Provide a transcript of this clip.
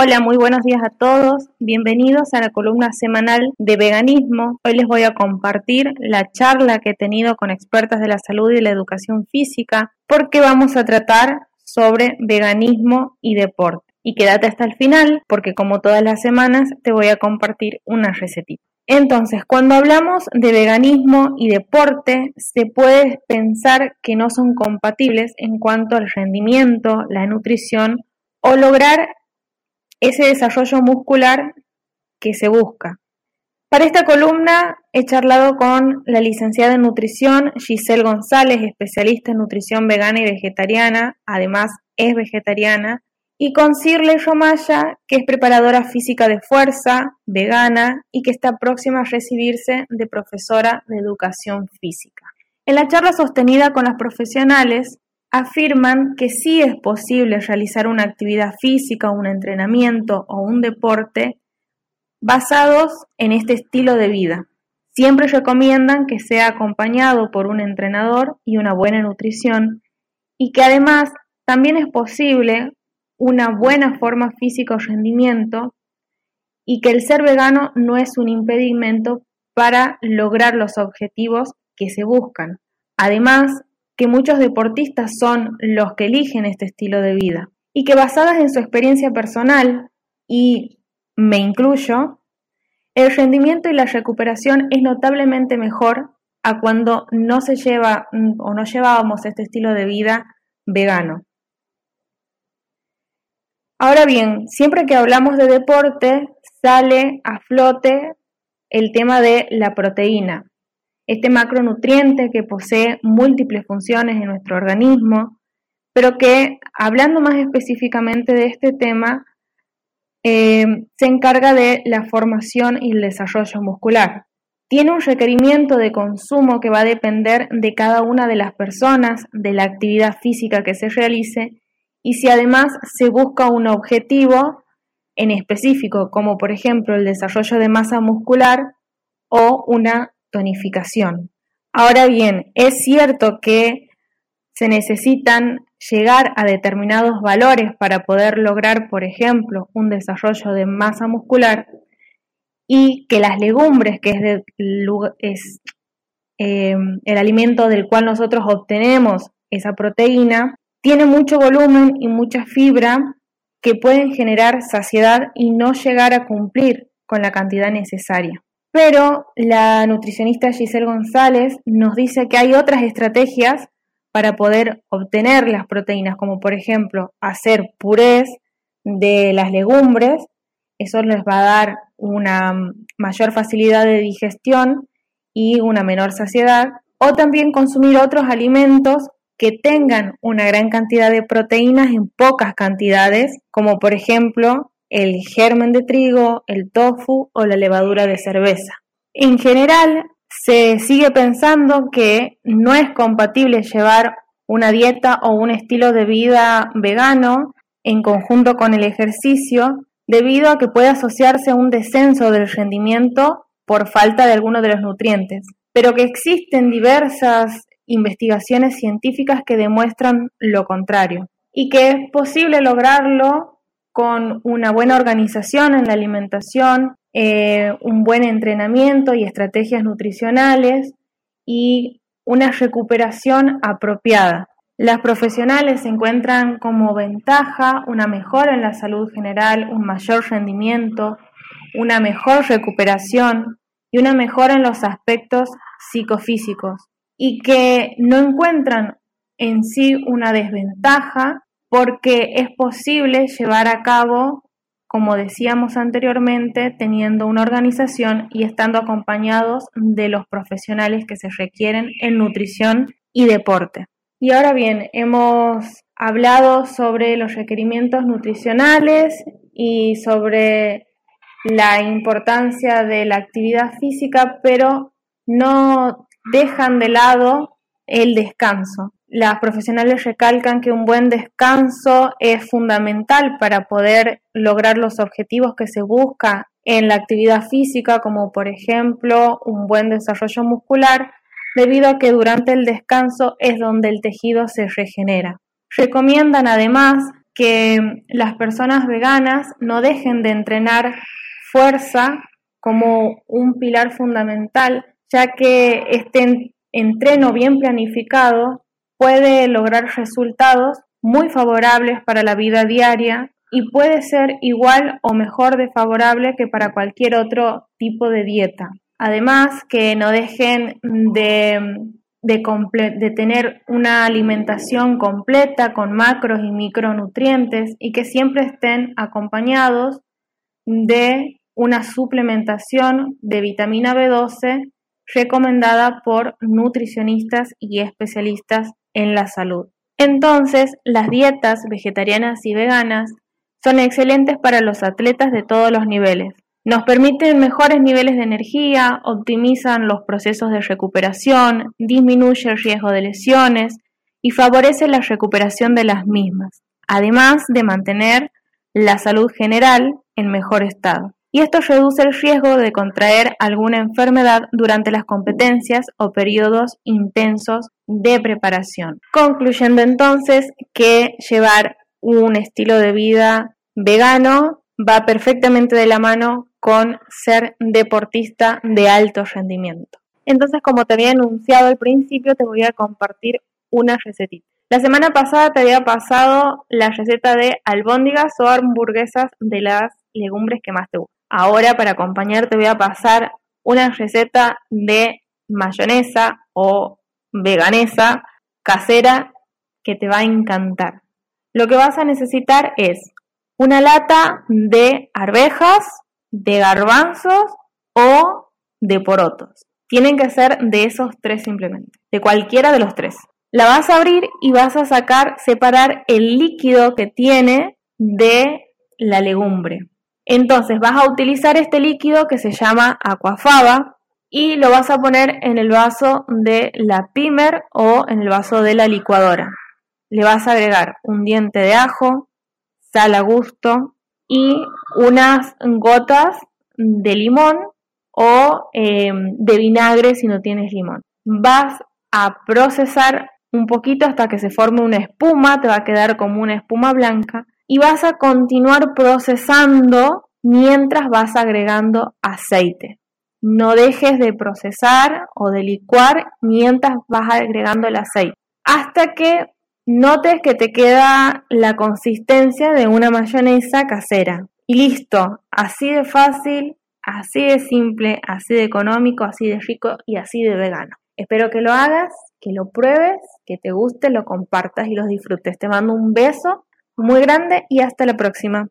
Hola, muy buenos días a todos. Bienvenidos a la columna semanal de veganismo. Hoy les voy a compartir la charla que he tenido con expertas de la salud y la educación física porque vamos a tratar sobre veganismo y deporte. Y quédate hasta el final porque como todas las semanas te voy a compartir una recetita. Entonces, cuando hablamos de veganismo y deporte, se puede pensar que no son compatibles en cuanto al rendimiento, la nutrición o lograr ese desarrollo muscular que se busca. Para esta columna he charlado con la licenciada en nutrición Giselle González, especialista en nutrición vegana y vegetariana, además es vegetariana, y con Cirle Romaya, que es preparadora física de fuerza, vegana y que está próxima a recibirse de profesora de educación física. En la charla sostenida con las profesionales, afirman que sí es posible realizar una actividad física, un entrenamiento o un deporte basados en este estilo de vida. Siempre recomiendan que sea acompañado por un entrenador y una buena nutrición y que además también es posible una buena forma física o rendimiento y que el ser vegano no es un impedimento para lograr los objetivos que se buscan. Además, que muchos deportistas son los que eligen este estilo de vida y que basadas en su experiencia personal, y me incluyo, el rendimiento y la recuperación es notablemente mejor a cuando no se lleva o no llevábamos este estilo de vida vegano. Ahora bien, siempre que hablamos de deporte, sale a flote el tema de la proteína, este macronutriente que posee múltiples funciones en nuestro organismo, pero que, hablando más específicamente de este tema, eh, se encarga de la formación y el desarrollo muscular. Tiene un requerimiento de consumo que va a depender de cada una de las personas, de la actividad física que se realice y si además se busca un objetivo en específico, como por ejemplo el desarrollo de masa muscular o una tonificación. Ahora bien, es cierto que se necesitan llegar a determinados valores para poder lograr, por ejemplo, un desarrollo de masa muscular y que las legumbres, que es, em, el alimento del cual nosotros obtenemos esa proteína, tiene mucho volumen y mucha fibra que pueden generar saciedad y no llegar a cumplir con la cantidad necesaria. Pero la nutricionista Giselle González nos dice que hay otras estrategias para poder obtener las proteínas, como por ejemplo hacer purés de las legumbres, eso les va a dar una mayor facilidad de digestión y una menor saciedad, o también consumir otros alimentos que tengan una gran cantidad de proteínas en pocas cantidades, como por ejemplo el germen de trigo, el tofu o la levadura de cerveza. En general, se sigue pensando que no es compatible llevar una dieta o un estilo de vida vegano en conjunto con el ejercicio debido a que puede asociarse a un descenso del rendimiento por falta de alguno de los nutrientes, pero que existen diversas investigaciones científicas que demuestran lo contrario y que es posible lograrlo con una buena organización en la alimentación, eh, un buen entrenamiento y estrategias nutricionales y una recuperación apropiada. Las profesionales encuentran como ventaja una mejora en la salud general, un mayor rendimiento, una mejor recuperación y una mejora en los aspectos psicofísicos y que no encuentran en sí una desventaja porque es posible llevar a cabo, como decíamos anteriormente, teniendo una organización y estando acompañados de los profesionales que se requieren en nutrición y deporte. Y ahora bien, hemos hablado sobre los requerimientos nutricionales y sobre la importancia de la actividad física, pero no dejan de lado el descanso. Las profesionales recalcan que un buen descanso es fundamental para poder lograr los objetivos que se busca en la actividad física, como por ejemplo un buen desarrollo muscular, debido a que durante el descanso es donde el tejido se regenera. Recomiendan además que las personas veganas no dejen de entrenar fuerza como un pilar fundamental, ya que este entreno bien planificado puede lograr resultados muy favorables para la vida diaria y puede ser igual o mejor de favorable que para cualquier otro tipo de dieta. Además, que no dejen de, de, tener una alimentación completa con macros y micronutrientes y que siempre estén acompañados de una suplementación de vitamina B12 recomendada por nutricionistas y especialistas en la salud. Entonces, las dietas vegetarianas y veganas son excelentes para los atletas de todos los niveles. Nos permiten mejores niveles de energía, optimizan los procesos de recuperación, disminuye el riesgo de lesiones y favorece la recuperación de las mismas, además de mantener la salud general en mejor estado y esto reduce el riesgo de contraer alguna enfermedad durante las competencias o periodos intensos de preparación. Concluyendo entonces que llevar un estilo de vida vegano va perfectamente de la mano con ser deportista de alto rendimiento. Entonces, como te había anunciado al principio, te voy a compartir una recetita. La semana pasada te había pasado la receta de albóndigas o hamburguesas de las legumbres que más te gustan. Ahora para acompañar te voy a pasar una receta de mayonesa o veganesa casera que te va a encantar. Lo que vas a necesitar es una lata de arvejas, de garbanzos o de porotos. Tienen que ser de esos tres simplemente, de cualquiera de los tres. La vas a abrir y vas a sacar, separar el líquido que tiene de la legumbre. Entonces vas a utilizar este líquido que se llama aquafaba y lo vas a poner en el vaso de la pimer o en el vaso de la licuadora. Le vas a agregar un diente de ajo, sal a gusto y unas gotas de limón o em, de vinagre si no tienes limón. Vas a procesar un poquito hasta que se forme una espuma, te va a quedar como una espuma blanca y vas a continuar procesando mientras vas agregando aceite. No dejes de procesar o de licuar mientras vas agregando el aceite. Hasta que notes que te queda la consistencia de una mayonesa casera. Y listo, así de fácil, así de simple, así de económico, así de rico y así de vegano. Espero que lo hagas, que lo pruebes, que te guste, lo compartas y los disfrutes. Te mando un beso muy grande y hasta la próxima.